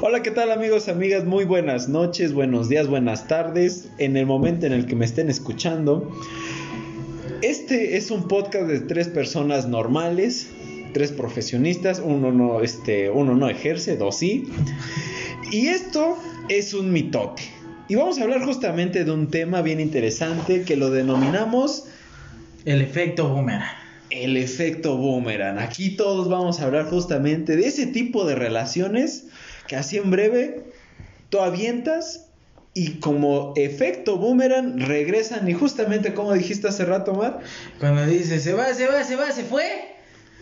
Hola, ¿qué tal amigos, amigas? Muy buenas noches, buenos días, buenas tardes, en el momento en el que me estén escuchando. Este es un podcast de tres personas normales, tres profesionistas, uno no, este, uno no ejerce, dos sí. Y esto es un mitote. Y vamos a hablar justamente de un tema bien interesante que lo denominamos El efecto boomerang. el efecto boomerang. Aquí todos vamos a hablar justamente de ese tipo de relaciones que así en breve tú avientas y como efecto boomerang regresan y justamente como dijiste hace rato, Mar. Cuando dice se va, se va, se va, se fue.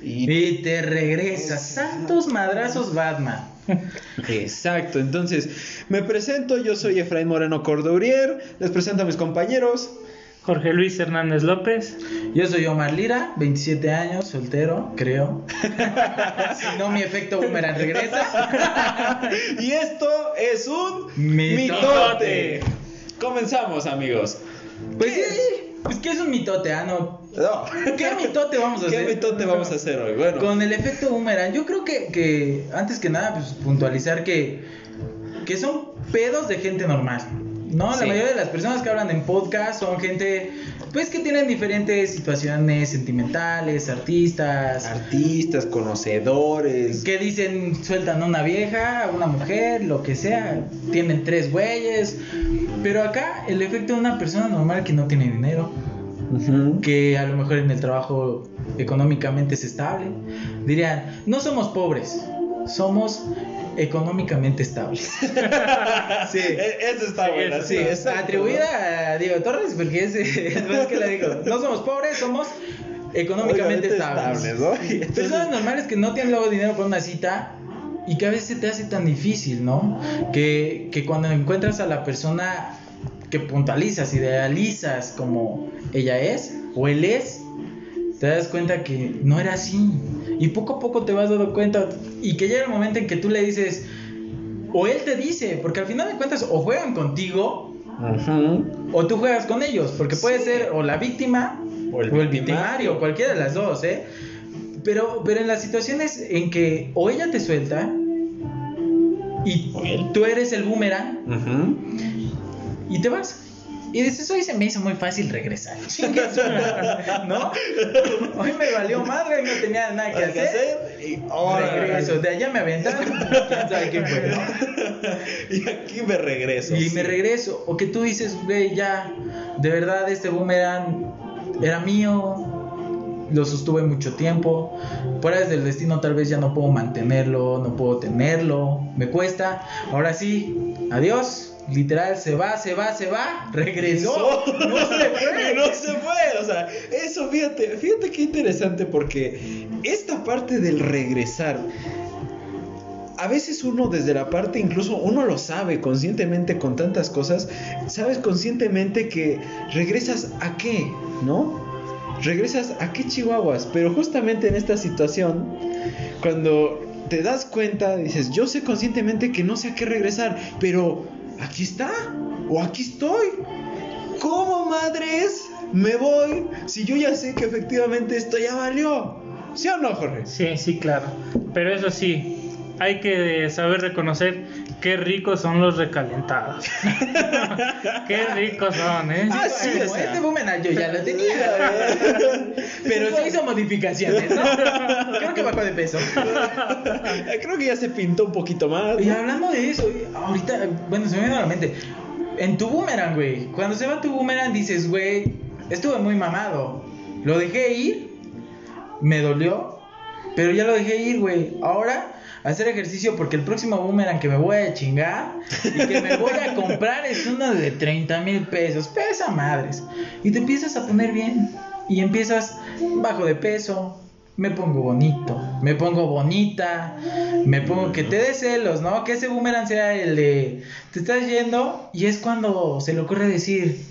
Y... Y te regresa. Santos madrazos Batman. Exacto, entonces me presento, yo soy Efraín Moreno Cordourier, les presento a mis compañeros. Jorge Luis Hernández López. Yo soy Omar Lira, 27 años, soltero, creo. si no, mi efecto boomerang regresa. y esto es un Mitote. mitote. Comenzamos, amigos. Pues ¿Qué sí, pues que es un mitote, ah, no. No. ¿Qué mitote vamos a ¿Qué hacer? mitote vamos a hacer hoy? Bueno, Con el efecto boomerang, yo creo que, que antes que nada, pues puntualizar que, que son pedos de gente normal. No, Sí. la mayoría de las personas que hablan en podcast son gente, pues que tienen diferentes situaciones sentimentales, artistas, artistas, conocedores. que dicen sueltan a una vieja, a una mujer, lo que sea, tienen tres güeyes, pero acá el efecto de una persona normal que no tiene dinero, que a lo mejor en el trabajo económicamente es estable. Dirían, no somos pobres, somos económicamente estables. Sí, e- eso está Sí, buena, eso sí, está-. Atribuida a Diego Torres, porque es, es que le digo. No somos pobres, somos económicamente Obviamente estables. ¿no? Y entonces- Personas normales que no tienen luego dinero para una cita y que a veces te hace tan difícil, ¿no? Que, que cuando encuentras a la persona que puntualizas, idealizas como ella es o él es, te das cuenta que no era así. Y poco a poco te vas dando cuenta y que llega el momento en que tú le dices, o él te dice, porque al final de cuentas o juegan contigo o tú juegas con ellos, porque puede Sí. ser o la víctima O el o el victimario. victimario, cualquiera de las dos, ¿eh? Pero, pero en las situaciones en que o ella te suelta y tú eres el boomerang y te vas. Y dices, hoy se me hizo muy fácil regresar. Chingue su madre", ¿No? Hoy me valió madre y no tenía nada que hacer. hacer y ahora Regreso. De allá me aventaron. ¿Quién sabe quién fue, no? Y aquí me regreso. Y sí. me regreso. O que tú dices, güey, ya, de verdad este boomerang era mío, lo sostuve mucho tiempo. Fuera desde el destino tal vez ya no puedo mantenerlo, no puedo tenerlo, me cuesta. Ahora sí, adiós. Literal, se va, se va, se va, regresó. No se fue. no se fue. O sea, eso, fíjate, fíjate qué interesante porque esta parte del regresar. A veces uno desde la parte, incluso uno lo sabe conscientemente con tantas cosas, sabes conscientemente que regresas a qué, ¿no? Regresas a qué chihuahuas, pero justamente en esta situación, cuando te das cuenta, dices, yo sé conscientemente que no sé a qué regresar, pero aquí está, o aquí estoy. ¿Cómo madres me voy si yo ya sé que efectivamente esto ya valió? ¿Sí o no, Jorge? Sí, sí, claro. Pero eso sí, hay que saber reconocer qué ricos son los recalentados. qué ricos son, ¿eh? Ah, sí, o sea. este boomerang yo ya lo tenía. Pero sí hizo modificaciones, ¿no? Creo que bajó de peso. Creo que ya se pintó un poquito más. Y ¿no? hablando de eso, ahorita, bueno, se me viene a la mente. En tu boomerang, güey. Cuando se va tu boomerang, dices, güey, estuve muy mamado. Lo dejé ir, me dolió, pero ya lo dejé ir, güey. Ahora, hacer ejercicio porque el próximo boomerang que me voy a chingar y que me voy a comprar es uno de 30 mil pesos. Pesa madres. Y te empiezas a poner bien. Y empiezas bajo de peso. Me pongo bonito, me pongo bonita, me pongo que te dé celos, ¿no? Que ese boomerang sea el de te estás yendo y es cuando se le ocurre decir,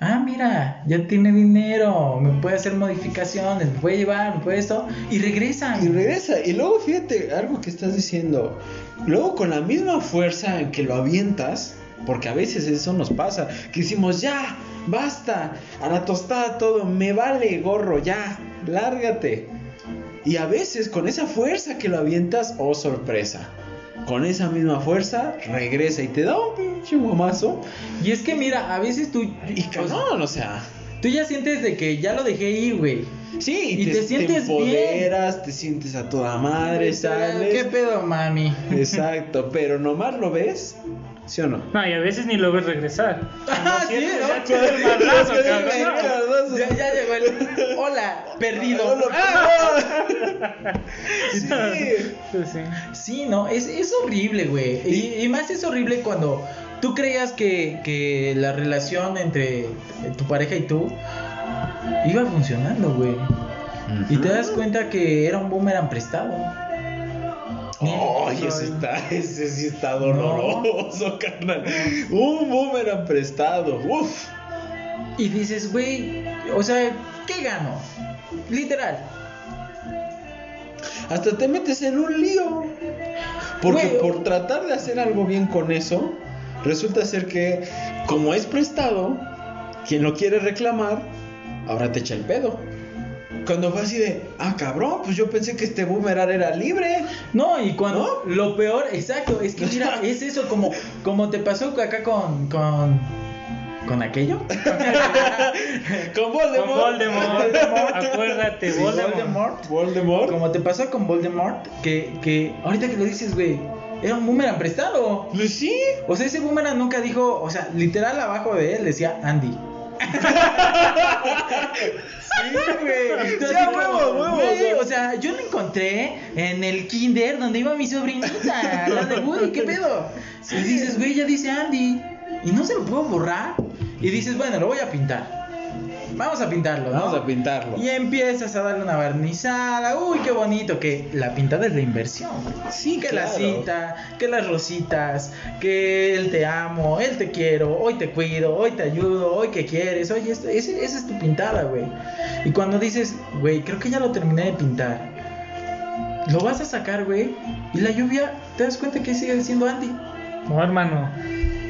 ah, mira, ya tiene dinero, me puede hacer modificaciones, me puede llevar, me puede esto, y regresan. Y regresa. Y luego fíjate algo que estás diciendo. Luego con la misma fuerza en que lo avientas, porque a veces eso nos pasa, que decimos, ya, basta, a la tostada todo, me vale gorro, ya, lárgate. Y a veces con esa fuerza que lo avientas, oh sorpresa, con esa misma fuerza, regresa y te da un pinche guamazo. Y es que mira, a veces tú. Y cabrón, o sea. Tú ya sientes de que ya lo dejé ir, güey. Sí, Y te sientes bien. empoderas, te sientes a toda madre, sales. ¿Qué pedo, mami? Exacto, pero nomás lo ves, ¿sí o no? No, y a veces ni lo ves regresar. Ah, sí, ¿no? ya el cabrón. llegó el. Hola, perdido. Hola, Ah. Sí. Sí, sí. Sí, no, es, es horrible, güey. Y, y más es horrible cuando tú creías que, que la relación entre tu pareja y tú iba funcionando, güey. Y te das cuenta que era un boomerang prestado. Ay, ese está, ese sí está doloroso, carnal. Un boomerang prestado. Uf. Y dices, güey, o sea, ¿qué gano? Literal. Hasta te metes en un lío. Porque por tratar de hacer algo bien con eso, resulta ser que, como es prestado, quien lo quiere reclamar, ahora te echa el pedo. Cuando fue así de, ah, cabrón, pues yo pensé que este boomerang era libre. No, y cuando lo peor, exacto, es que mira, es eso como, como te pasó acá con, con, con aquello. Con Voldemort. Con Voldemort. Acuérdate, Sí, Voldemort. Voldemort. Voldemort. Como te pasó con Voldemort, que, que ahorita que lo dices, güey, era un boomerang prestado. Pues sí. O sea, ese boomerang nunca dijo, o sea, literal abajo de él decía Andy. Sí, güey. Entonces, Sí, a como, huevo, huevo, güey, o sea. O sea, yo lo encontré en el kinder donde iba mi sobrinita, la de Woody, ¿qué pedo? Y dices, güey, ya dice Andy. Y no se lo puedo borrar. Y dices, bueno, lo voy a pintar. Vamos a pintarlo, ¿no? Vamos a pintarlo. Y empiezas a darle una barnizada. Uy, qué bonito. Que la pintada es la inversión. Sí, que la claro. cita, que las rositas, que el te amo, el te quiero, hoy te cuido, hoy te ayudo, hoy que quieres. Oye, esa es tu pintada, güey. Y cuando dices, güey, creo que ya lo terminé de pintar. Lo vas a sacar, güey. Y la lluvia, te das cuenta que sigue siendo Andy. No, hermano.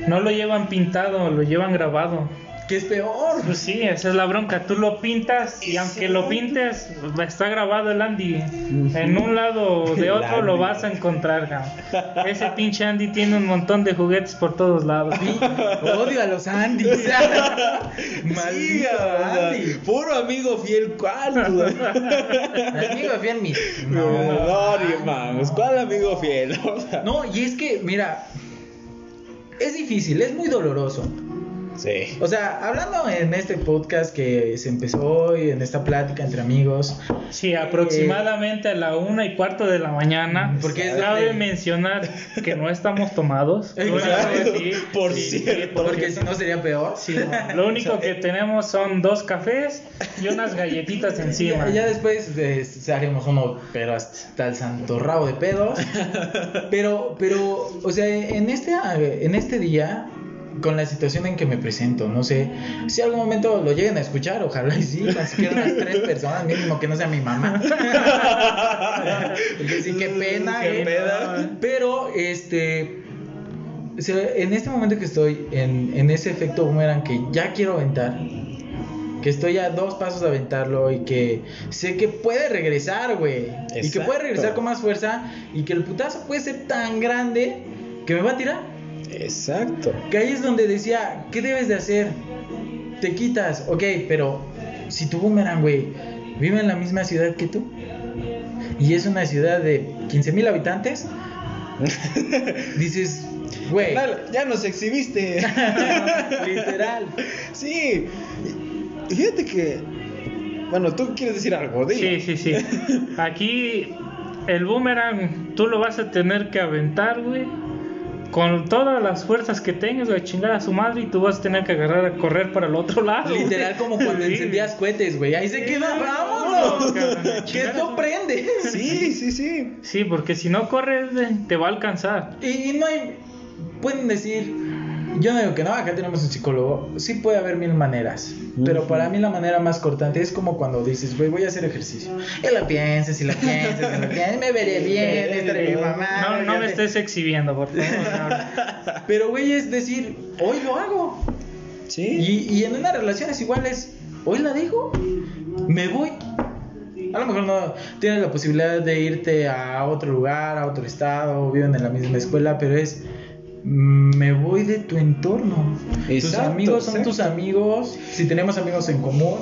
No lo llevan pintado, lo llevan grabado. Que es peor. Pues sí, esa es la bronca. Tú lo pintas y aunque lo pintes, está grabado el Andy. En un lado o de otro lo vas a encontrar. cabrón. Ese pinche Andy tiene un montón de juguetes por todos lados. Odio a los Andys. Sí, Maldito Andy. puro amigo fiel, ¿cuál? Amigo fiel, mi. No, No, no, hermanos, ¿cuál amigo fiel? No, y es que, mira, es difícil, es muy doloroso. Sí. O sea, hablando en este podcast que se empezó hoy, en esta plática entre amigos, Sí, aproximadamente a la una y cuarto de la mañana. Porque es cabe donde- mencionar que no estamos tomados. Lo único Exacto, que sí- por sí, cierto. porque si no sería peor. sí, no, lo único que tenemos son dos cafés y unas galletitas encima. Ya, ya después eh, haremos uno, pero hasta el santo rabo de pedos. Pero, pero, o sea, en este, en este día, con la situación en que me presento, no sé, si algún momento lo lleguen a escuchar, ojalá y sí, tan siquiera unas tres personas, mínimo que no sea mi mamá. Porque sí, qué pena, Qué eh. pena. Pero, este, en este momento que estoy en, en ese efecto boomerang que ya quiero aventar, que estoy a dos pasos de aventarlo y que sé que puede regresar, güey. Y que puede regresar con más fuerza y que el putazo puede ser tan grande que me va a tirar. Exacto. Que ahí es donde decía, ¿qué debes de hacer? Te quitas, ok, pero si tu boomerang, güey, vive en la misma ciudad que tú y es una ciudad de 15 mil habitantes, dices, güey, Claro, ya nos exhibiste. literal. Sí. Fíjate que. Bueno, tú quieres decir algo, dilo. Sí, sí, sí. Aquí el boomerang tú lo vas a tener que aventar, güey. Con todas las fuerzas que tengas, güey, a chingar a su madre y tú vas a tener que agarrar a correr para el otro lado. güey. Literal como cuando Sí. encendías cohetes, güey. Ahí se queda, cabrón, que esto prende. Sí, sí, sí. Sí, porque si no corres, te va a alcanzar. Y, y no hay. Pueden decir. Yo no digo que no, acá tenemos un psicólogo. Sí puede haber mil maneras. Pero para mí la manera más cortante es como cuando dices, güey, voy a hacer ejercicio. Y lo piensas, y lo piensas, y lo piensas. Me veré bien, estaré mi mamá. No, no me estés exhibiendo, por favor. Pero, güey, es decir, hoy lo hago. Sí. Y, y en una relación es igual, es, hoy la dejo, me voy. A lo mejor no tienes la posibilidad de irte a otro lugar, a otro estado, viven en la misma escuela, pero es me voy de tu entorno. tus amigos son exacto. tus amigos, si tenemos amigos en común,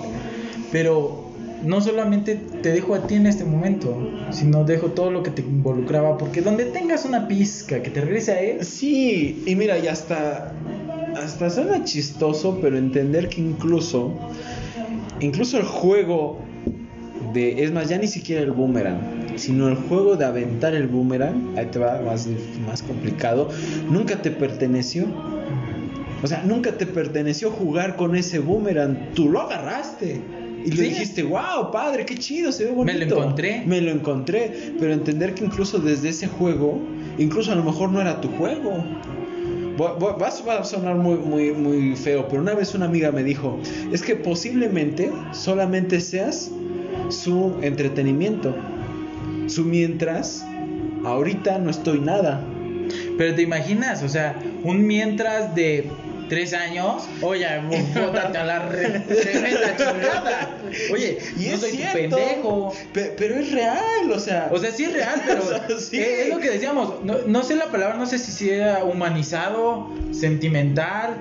pero no solamente te dejo a ti en este momento, sino dejo todo lo que te involucraba, porque donde tengas una pizca que te regrese a él, Sí, y mira, y hasta, hasta suena chistoso, pero entender que incluso, incluso el juego de, es más, ya ni siquiera el boomerang, sino el juego de aventar el boomerang, ahí te va más, más complicado, nunca te perteneció. O sea, nunca te perteneció jugar con ese boomerang, tú lo agarraste. Y le Sí. dijiste, wow, padre, qué chido, se ve bonito. Me lo encontré. Me lo encontré. Pero entender que incluso desde ese juego, incluso a lo mejor no era tu juego. Va a sonar muy, muy, muy feo, pero una vez una amiga me dijo, es que posiblemente solamente seas su entretenimiento. Su mientras, ahorita no estoy nada. Pero te imaginas, o sea, un mientras de tres años, oye, bótate a la re- tremenda chingada. Oye, Y no es soy cierto. pendejo. Pe- pero es real, o sea. O sea, sí es real, pero O sea, sí. eh, es lo que decíamos. No, no sé la palabra, no sé si sea humanizado, sentimental,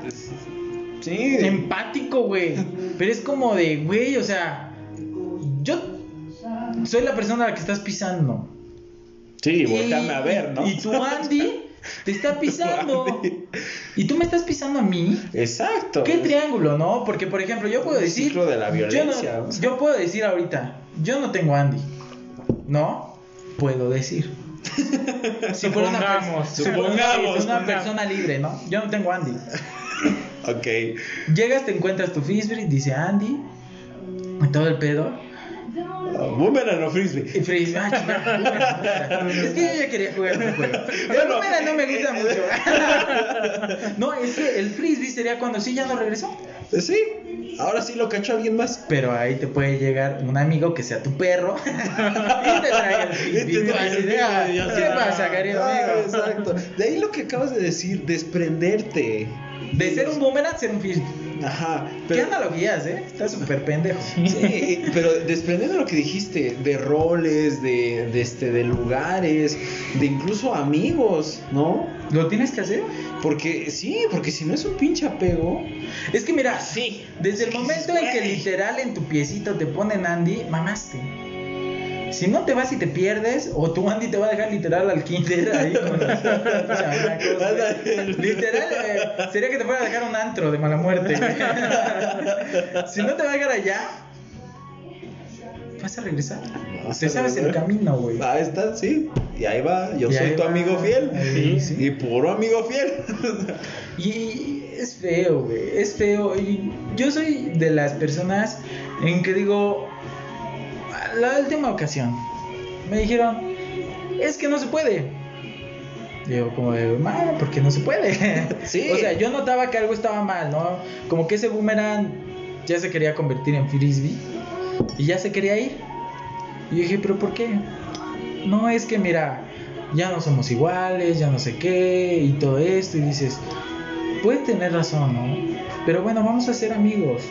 sí. empático, güey. Pero es como de, güey, o sea, yo soy la persona a la que estás pisando. Sí, volteame a ver, ¿no? Y tu Andy te está pisando. Y tú me estás pisando a mí. Exacto. ¿Qué triángulo, no? Porque, por ejemplo, yo puedo El decir. ciclo de la yo no-. Yo, puedo decir ahorita, yo no tengo Andy. ¿No? Puedo decir. Si fuera una, Supongamos, supongamos, una persona libre, ¿no? Yo no tengo Andy. Ok. Llegas, te encuentras tu frisbee, dice Andy. Y todo el pedo. Boomerang o frisbee. Y frisbee, ah, chingada. Es que yo ya quería jugar un juego. El Bueno. boomerang no me gusta mucho. No, es que el frisbee sería cuando sí ya no regresó. Eh, Sí. Ahora sí lo cachó alguien más. Pero ahí te puede llegar un amigo que sea tu perro y te trae el ¿Qué pasa, querido Ah, amigo? Exacto. De ahí lo que acabas de decir, desprenderte. De ser un boomerang, ser un frisbee. Ajá. ¿Qué analogías, eh? Está súper pendejo. sí, pero desprendiendo lo que dijiste, de roles, de, de, este, de lugares, de incluso amigos, ¿no? ¿Lo tienes que hacer? Porque sí, porque si no es un pinche apego. Es que mira, Sí. desde el momento en que literal en tu piecito te ponen Andy, mamaste. Si no te vas y te pierdes, o tu Andy te va a dejar literal al kinder ahí con los chamacos. Literal, eh, sería que te fuera a dejar un antro de mala muerte. si no te va a dejar allá, vas a regresar. Te sabes el camino, güey. Ahí está, sí. Y ahí va, yo Y soy tu va. amigo fiel. Ahí, sí. Y puro amigo fiel. Y es feo, güey, es feo. Y yo soy de las personas en que digo, la última ocasión, me dijeron, es que no se puede. Digo, como de, "Ma, ¿por qué no se puede? Sí. O sea, yo notaba que algo estaba mal, ¿no? Como que ese boomerang ya se quería convertir en frisbee y ya se quería ir. Y dije, ¿pero por qué? No es que, mira, ya no somos iguales, ya no sé qué, y todo esto, y dices, puede tener razón, ¿no? Pero bueno, vamos a ser amigos.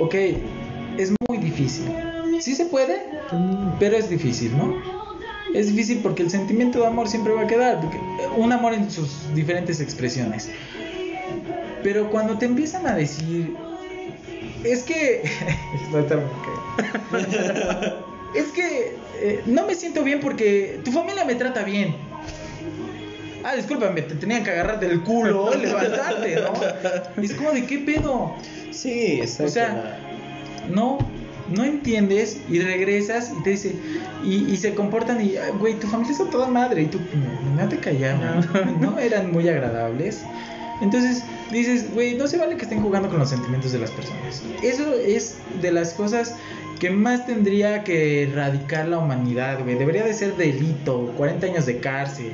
Ok, es muy difícil. Sí se puede, pero es difícil, ¿no? Es difícil porque el sentimiento de amor siempre va a quedar, un amor en sus diferentes expresiones. Pero cuando te empiezan a decir, es que... Es que eh, no me siento bien porque tu familia me trata bien. Ah, discúlpame, te tenían que agarrar del culo levantarte, ¿no? Es como de qué pedo. Sí, exacto. O sea, no, no entiendes y regresas y te dice, y, y se comportan y, "Ay, güey, tu familia es a toda madre y tú, no, no te callaban, no eran muy agradables. Entonces dices, güey, no se vale que estén jugando con los sentimientos de las personas. Eso es de las cosas que más tendría que erradicar la humanidad, güey. Debería de ser delito, 40 años de cárcel.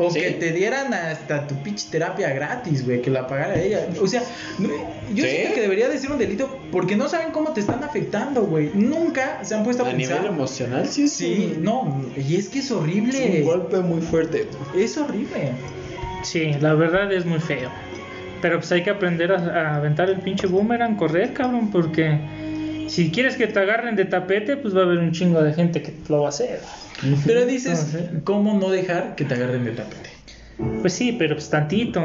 O Sí. que te dieran hasta tu pitch terapia gratis, güey, que la pagara ella. O sea, yo Sí. siento que debería de ser un delito porque no saben cómo te están afectando, güey. Nunca se han puesto a, a nivel pensar. emocional, sí, Sí, un- no, y es que es es un horrible. golpe muy fuerte. Es horrible. Sí, la verdad es muy feo. Pero pues hay que aprender a, a aventar el pinche boomerang, correr, cabrón, porque Si quieres que te agarren de tapete, pues va a haber un chingo de gente que lo va a hacer. Pero dices. ¿cómo no dejar que te agarren de tapete? Pues sí, pero pues tantito.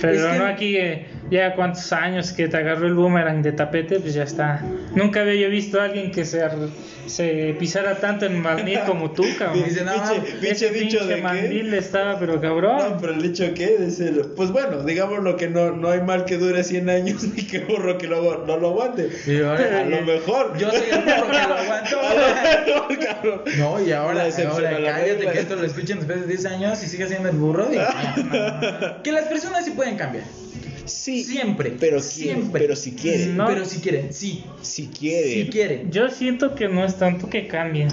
Pero Es que- no aquí, eh, ya cuántos años que te agarró el boomerang de tapete, pues ya está. Nunca había yo visto a alguien que se, se pisara tanto en mandil como tú, cabrón. Dice, no, Pinche- Ese dicho pinche de qué? mandil estaba, pero No, cabrón. pero el dicho que es el... Pues bueno, digamos lo que no, no hay mal que dure 100 años ni que burro que lo, no lo aguante. Y ahora- A lo mejor. Yo soy el burro que lo aguanto. Cabrón. No, y ahora, ahora cállate que esto lo escuchen después de 10 años y sigue siendo el burro. y- que las personas sí pueden cambiar. Sí. Siempre. Pero quieren, siempre. pero si quieren. No. Pero si quieren, sí. Si quieren. Si quieren. Yo siento que no es tanto que cambien,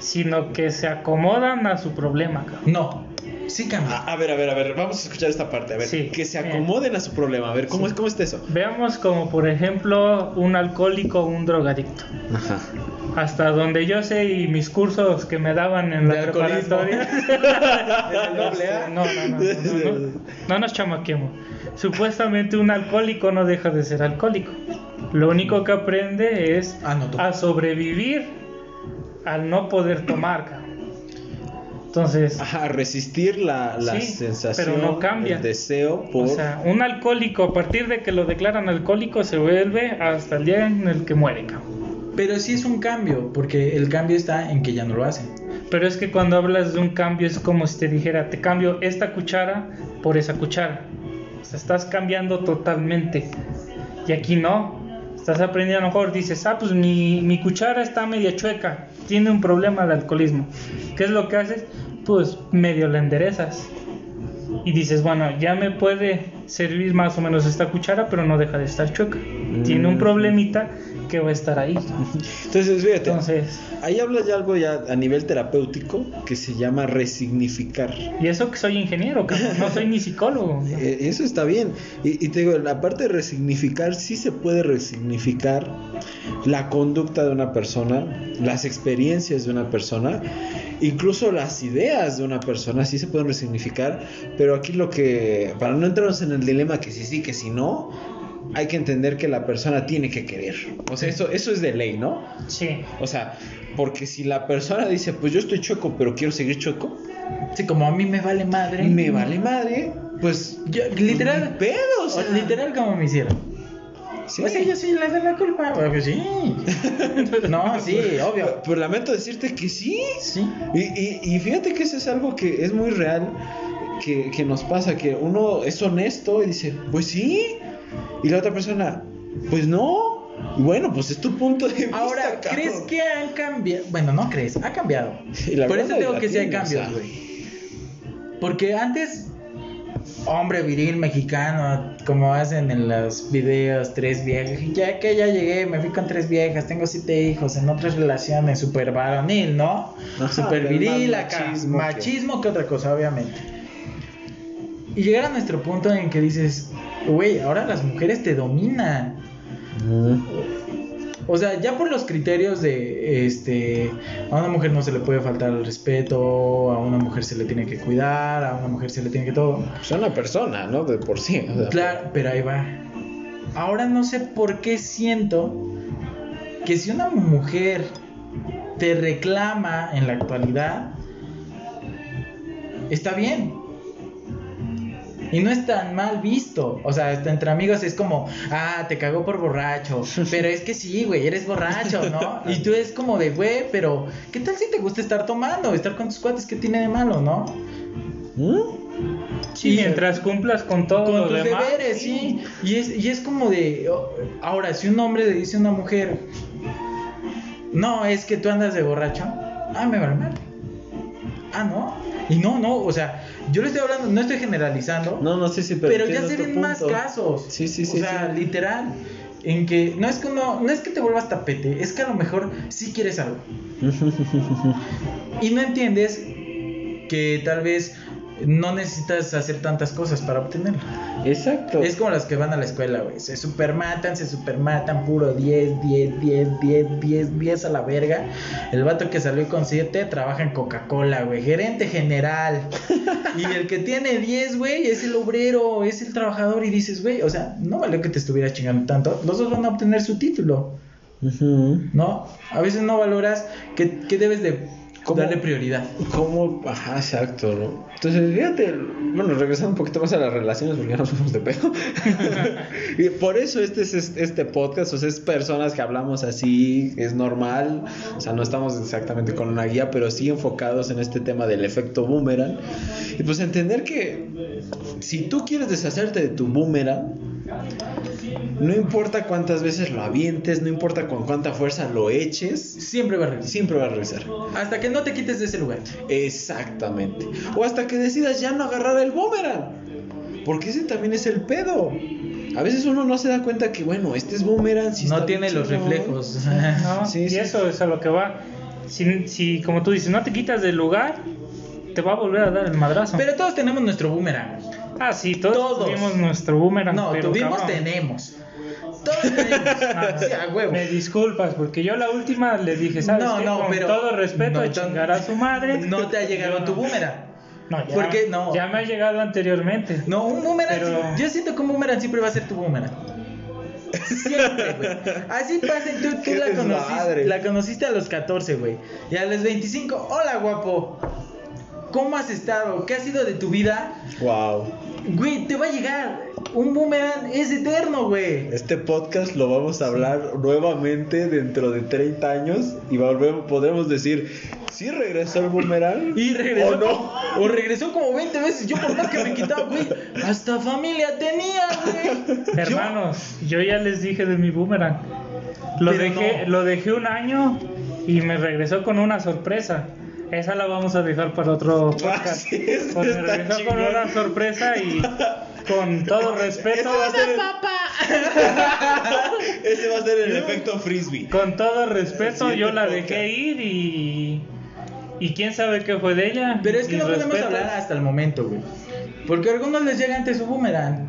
sino que se acomodan a su problema, cabrón. No. Sí cambia. A, a ver, a ver, a ver, vamos a escuchar esta parte. A ver, Sí. que se acomoden a su problema. A ver, ¿cómo, es, ¿cómo está eso? Veamos como por ejemplo un alcohólico o un drogadicto. Ajá. Hasta donde yo sé y mis cursos que me daban en la preparatoria. No, no, no, no, no, no nos chamaquemos. Supuestamente un alcohólico no deja de ser alcohólico. Lo único que aprende es Ah, no, a sobrevivir al no poder tomar. Entonces, Ajá, resistir la, la Sí, sensación, pero no cambia. el deseo por... o sea, un alcohólico a partir de que lo declaran alcohólico se vuelve hasta el día en el que muere. cabrón. Pero sí es un cambio, porque el cambio está en que ya no lo hacen. Pero es que cuando hablas de un cambio es como si te dijera, te cambio esta cuchara por esa cuchara. O sea, estás cambiando totalmente. Y aquí no. Estás aprendiendo a lo mejor, dices, ah, pues mi, mi cuchara está media chueca, tiene un problema de alcoholismo. ¿Qué es lo que haces? Pues medio la enderezas. Y dices, bueno, ya me puede servir más o menos esta cuchara, pero no deja de estar chueca. Tiene un Mm. problemita que va a estar ahí. Entonces, fíjate, Entonces, ahí hablas de algo ya a nivel terapéutico que se llama resignificar. y eso que soy ingeniero, cabrón, no soy ni psicólogo. Eh, Eso está bien. Y, y te digo, la parte de resignificar, sí se puede resignificar la conducta de una persona, las experiencias de una persona, incluso las ideas de una persona, sí se pueden resignificar. Pero aquí lo que, para no entrarnos en el dilema que sí, sí, que si no, hay que entender que la persona tiene que querer. O sea, eso, eso es de ley, ¿no? Sí. O sea, porque si la persona dice, pues yo estoy chueco, pero quiero seguir chueco, Sí, como a mí me vale madre. me vale madre, pues Yo, literal. ni pedo, o sea. Literal como me hicieron. Sí. O sea, yo soy la culpa. Pues sí. no, sí, obvio. Pero lamento decirte que sí. Sí. Y, y- y fíjate que eso es algo que es muy real, que, que nos pasa, que uno es honesto y dice, pues sí. Y la otra persona, pues no. Y bueno, pues es tu punto de vista. Ahora, cabrón. ¿crees que han cambiado? Bueno, no crees, ha cambiado. Por eso la que sí hay cambios, güey. Porque antes, hombre viril mexicano, como hacen en los videos, tres viejas, ya que ya llegué, me fui con tres viejas, tengo siete hijos, en otras relaciones, super varonil, ¿no? Ajá, super viril acá, machismo que- machismo que otra cosa, obviamente. Y llegar a nuestro punto en que dices, güey, ahora las mujeres te dominan. Mm. O sea, ya por los criterios de, este, a una mujer no se le puede faltar el respeto, a una mujer se le tiene que cuidar, a una mujer se le tiene que todo. Es una persona, ¿no? De por sí. o sea. Claro, pero ahí va. Ahora no sé por qué siento que si una mujer te reclama en la actualidad, está bien. Y no es tan mal visto. O sea, hasta entre amigos es como, ah, te cagó por borracho. Pero es que sí, güey, eres borracho, ¿no? Y tú es como de, güey, pero ¿qué tal si te gusta estar tomando? Estar con tus cuates, ¿qué tiene de malo, no? ¿Mm? Sí, mientras cumplas con todo con lo tus demás. deberes, sí. Y es, y es como de. oh, ahora, si un hombre le dice a una mujer, no, es que tú andas de borracho, ah, me vale mal. Ah, no. Y no, no, o sea, yo le estoy hablando, no estoy generalizando, No, no, sí, sí, pero. pero, ya se ven más casos. Sí, sí, sí, O sea, sí. literal. En que no es que uno, no es que te vuelvas tapete, es que a lo mejor sí quieres algo. Y no entiendes que tal vez no necesitas hacer tantas cosas para obtenerlo. Exacto. Es como las que van a la escuela, güey. Se supermatan, se supermatan, puro 10, 10, 10, 10, 10, 10 a la verga. El vato que salió con 7 trabaja en Coca-Cola, güey. Gerente general. y el que tiene 10, güey, es el obrero, es el trabajador. Y dices, güey, o sea, no valió que te estuvieras chingando tanto. Los dos van a obtener su título. Ujú. ¿no? A veces no valoras que, que debes de ¿Cómo? darle prioridad. ¿Cómo? Ajá, exacto, ¿no? Entonces, fíjate, bueno, regresando un poquito más a las relaciones, porque ya nos fuimos de pedo. y por eso este es es- este podcast, o sea, es personas que hablamos así, es normal, o sea, no estamos exactamente con una guía, pero sí enfocados en este tema del efecto boomerang. Y pues entender que si tú quieres deshacerte de tu boomerang, no importa cuántas veces lo avientes, no importa con cuánta fuerza lo eches, Siempre va a regresar. siempre va a regresar. Hasta que no te quites de ese lugar. Exactamente. O hasta que decidas ya no agarrar el boomerang. Porque ese también es el pedo. A veces uno no se da cuenta que, bueno, este es boomerang. sí no está tiene los reflejos. No, Sí, y sí. eso es a lo que va. Si, si, como tú dices, no te quitas del lugar, te va a volver a dar el madrazo. Pero todos tenemos nuestro boomerang. Ah, sí, todos, todos. tuvimos nuestro boomerang. No, pero, tuvimos, cabrón, tenemos. Todos tenemos. Ah, Sí, a huevo. Me disculpas, porque yo la última le dije, ¿sabes No, qué? no, Con pero- todo respeto, no, chingar a su madre. No te ha llegado tu boomerang. No, ya, ¿Por qué no? Ya me ha llegado anteriormente. No, un boomerang. Pero- Yo siento que un boomerang siempre va a ser tu boomerang. Siempre, güey. Así pasa, tú, tú la, conociste, la conociste a los 14, güey. Y a los 25, hola guapo. ¿Cómo has estado? ¿Qué ha sido de tu vida? Wow. Güey, te va a llegar. Un boomerang es eterno, güey. Este podcast lo vamos a hablar nuevamente dentro de 30 años y volvemos, podremos decir, ¿sí regresó el boomerang? Y regresó. ¿O no? O regresó como 20 veces. Yo por más que me quitaba, güey. Hasta familia tenía, güey. Hermanos, yo ya les dije de mi boomerang. Lo dejé, no. lo dejé un año y me regresó con una sorpresa. Esa la vamos a dejar para otro podcast. Ah, sí, me está regresó con chingón. una sorpresa y con todo respeto, Ese va a ser el- Ese va a ser el efecto frisbee. con todo respeto, yo la dejé ir y y quién sabe qué fue de ella. Pero es que no podemos hablar hasta el momento, güey. Porque a algunos les llega antes su boomerang.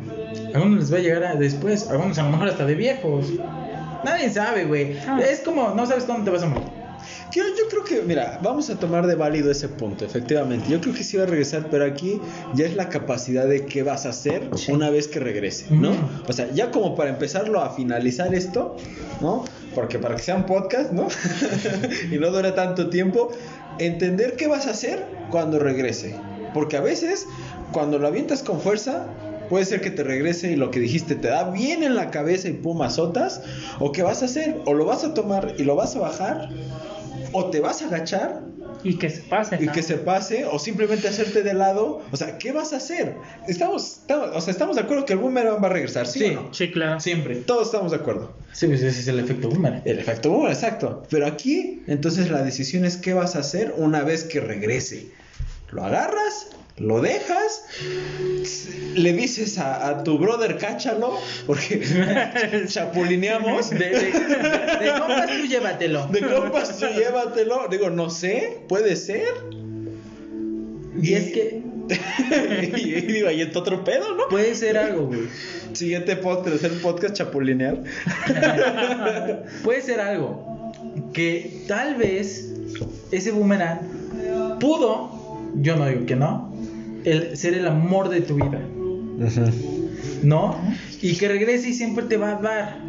A algunos les va a llegar a- después. A algunos a lo mejor hasta de viejos. Nadie sabe, güey. Ah. Es como, no sabes cuándo te vas a morir. Yo, yo creo que, mira, vamos a tomar de válido ese punto, efectivamente. Yo creo que sí va a regresar, pero aquí ya es la capacidad de qué vas a hacer una vez que regrese, ¿no? Ujú. O sea, ya como para empezarlo a finalizar esto, ¿no? Porque para que sea un podcast, ¿no? y no dure tanto tiempo, entender qué vas a hacer cuando regrese. Porque a veces, cuando lo avientas con fuerza, puede ser que te regrese y lo que dijiste te da bien en la cabeza y pum, azotas. O qué vas a hacer, o lo vas a tomar y lo vas a bajar, o te vas a agachar Y que se pase. y que se pase, o simplemente hacerte de lado. O sea, ¿qué vas a hacer? Estamos, estamos, o sea, estamos de acuerdo que el boomerang va a regresar, ¿sí, Sí. o no? Sí, claro. Siempre. Todos estamos de acuerdo. Sí, pues ese es el efecto boomerang. El efecto boomerang, exacto. Pero aquí, entonces la decisión es qué vas a hacer una vez que regrese. ¿Lo agarras? ¿Lo dejas? ¿Le dices a, a tu brother cáchalo? Porque chapulineamos. De, de, de, de compas, tú llévatelo. De compas, tú llévatelo. Digo, no sé, puede ser. Y es que y, y digo, ahí está otro pedo, ¿no? puede ser algo, güey. Siguiente podcast, tercer podcast, chapulinear. Puede ser algo que tal vez ese boomerang pudo, yo no digo que no, el ser el amor de tu vida, ¿no? Y que regrese y siempre te va a dar,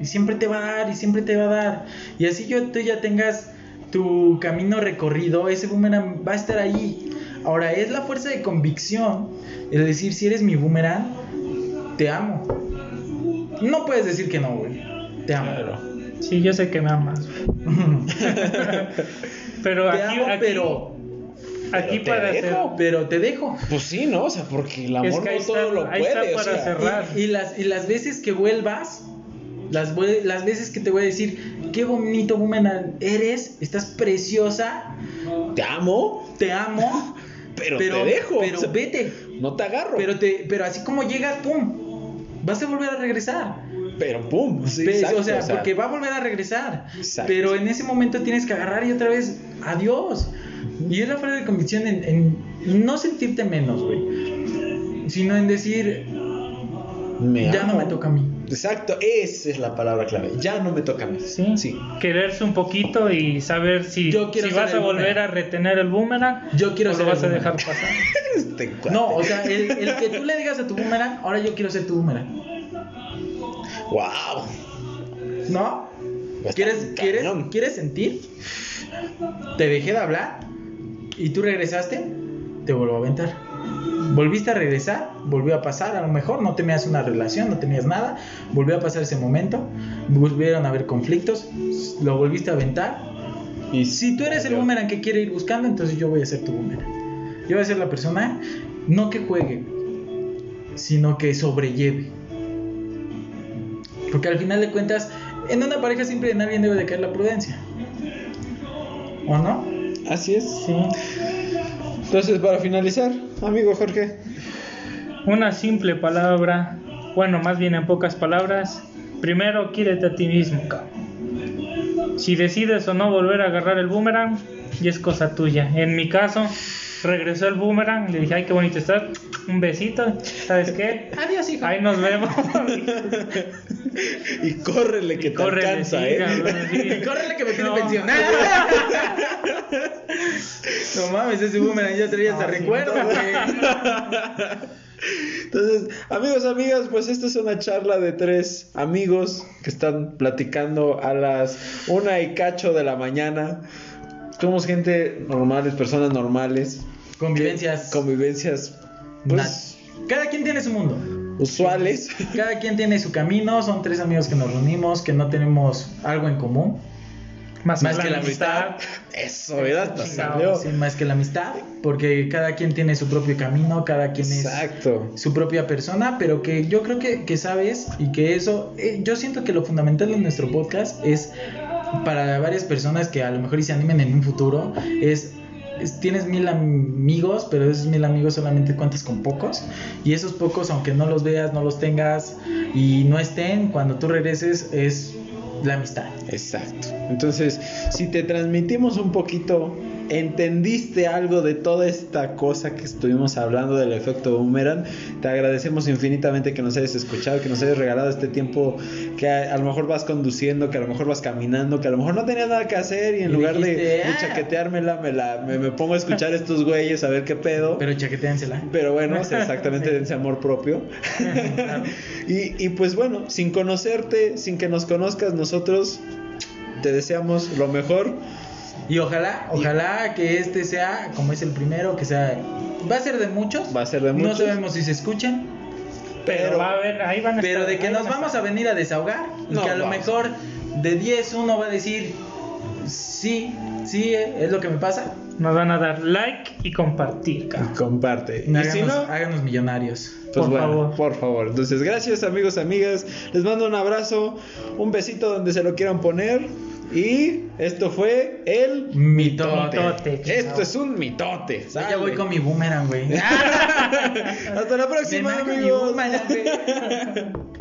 y siempre te va a dar, y siempre te va a dar. Y así yo, tú ya tengas tu camino recorrido, ese boomerang va a estar ahí. Ahora, es la fuerza de convicción, el decir, si eres mi boomerang, te amo. No puedes decir que no, güey. Te amo. Sí, yo sé que me amas. Pero Te aquí, amo, aquí, pero, aquí te para hacer. dejo. pero te dejo. Pues sí, ¿no? O sea, porque el Es amor que ahí no todo está- lo ahí puede. está o para sea, cerrar. Y, y las, y las veces que vuelvas, las, las veces que te voy a decir, qué bonito boomerang eres, estás preciosa, Te amo, te amo, pero, te dejo. Pero o sea, vete. no te agarro. Pero, te, pero así como llegas, pum, vas a volver a regresar. Pero pum. Sí, exacto, o, sea, porque va a volver a regresar. Exacto. Pero en ese momento tienes que agarrar y otra vez, adiós. Y es la fuerza de convicción en, en no sentirte menos, güey. Sino en decir, me ya no me toca a mí. Exacto, esa es la palabra clave. Ya no me toca a mí. Sí. Sí. Quererse un poquito y saber si, Yo si vas a volver a retener el boomerang Yo quiero o ser lo el vas a boomerang. dejar pasar. Este. No, o sea, el, el que tú le digas a tu boomerang, ahora yo quiero ser tu boomerang. Wow. ¿No? Está ¿Quieres, ¿quieres. ¿Quieres sentir? Te dejé de hablar y tú regresaste, te vuelvo a aventar. Volviste a regresar, volvió a pasar, a lo mejor no tenías una relación, no tenías nada, volvió a pasar ese momento, volvieron a haber conflictos, lo volviste a aventar. Y Si tú eres el boomerang que quiere ir buscando, entonces yo voy a ser tu boomerang. Yo voy a ser la persona, no que juegue, sino que sobrelleve. Porque al final de cuentas, en una pareja siempre en alguien debe de caer la prudencia. ¿O no? Así es. Sí. Entonces, para finalizar, amigo Jorge. Una simple palabra, bueno, más bien en pocas palabras. Primero, quiérete a ti mismo, cabrón. Si decides o no volver a agarrar el boomerang, y es cosa tuya. En mi caso, regresó el boomerang, le dije, ay, qué bonito estás. Un besito, ¿sabes qué? Adiós, hijo. Ahí nos vemos. Y córrele que te Córrele, alcanza, sí, ¿eh? cabrón, sí. Córrele que me tiene No. pensión. no mames, ese boomerang ya traía hasta recuerdo, güey. Entonces, amigos, amigas, pues esta es una charla de tres amigos que están platicando a las una y cacho de la mañana. Somos gente normales, personas normales. Convivencias. Convivencias, pues, Cada quien tiene su mundo. Usuales. Cada quien tiene su camino. Son tres amigos que nos reunimos, que no tenemos algo en común. Más, Más que la amistad. Eso, ¿verdad? Salió. Sí, más que la amistad. Porque cada quien tiene su propio camino, cada quien es Exacto. su propia persona, pero que yo creo que, que sabes y que eso, eh, yo siento que lo fundamental de nuestro podcast es para varias personas que a lo mejor y se animen en un futuro, es, es- tienes mil amigos, pero esos mil amigos solamente cuentas con pocos, y esos pocos, aunque no los veas, no los tengas y no estén, cuando tú regreses es la amistad. Exacto. Entonces, si te transmitimos un poquito, entendiste algo de toda esta cosa que estuvimos hablando del efecto boomerang, te agradecemos infinitamente que nos hayas escuchado, que nos hayas regalado este tiempo que a, a lo mejor vas conduciendo, que a lo mejor vas caminando, que a lo mejor no tenías nada que hacer y en Y lugar de, dijiste, de "Ah". chaqueteármela, me, la, me, me pongo a escuchar estos güeyes a ver qué pedo. Pero chaquetéansela. Pero bueno, exactamente dense amor propio. Claro. y, y pues bueno, sin conocerte, sin que nos conozcas, nosotros te deseamos lo mejor. Y ojalá, ojalá que este sea, como es el primero, que sea, va a ser de muchos. Va a ser de No muchos. sabemos si se escuchan, Pero, Pero- va a haber, ahí van a Pero estar, de que nos vamos a venir a desahogar y No, que a lo vamos. mejor de 10 uno va a decir, sí, sí, eh, es lo que me pasa. Nos van a dar like y compartir, cabrón. Comparte. Y Háganos, si no, háganos millonarios. pues por bueno, favor. por favor. Entonces, gracias amigos, amigas. Les mando un abrazo, un besito donde se lo quieran poner. Y esto fue el Mitote. Esto es un mitote. Ya voy con mi boomerang, güey. Hasta la próxima, amigos.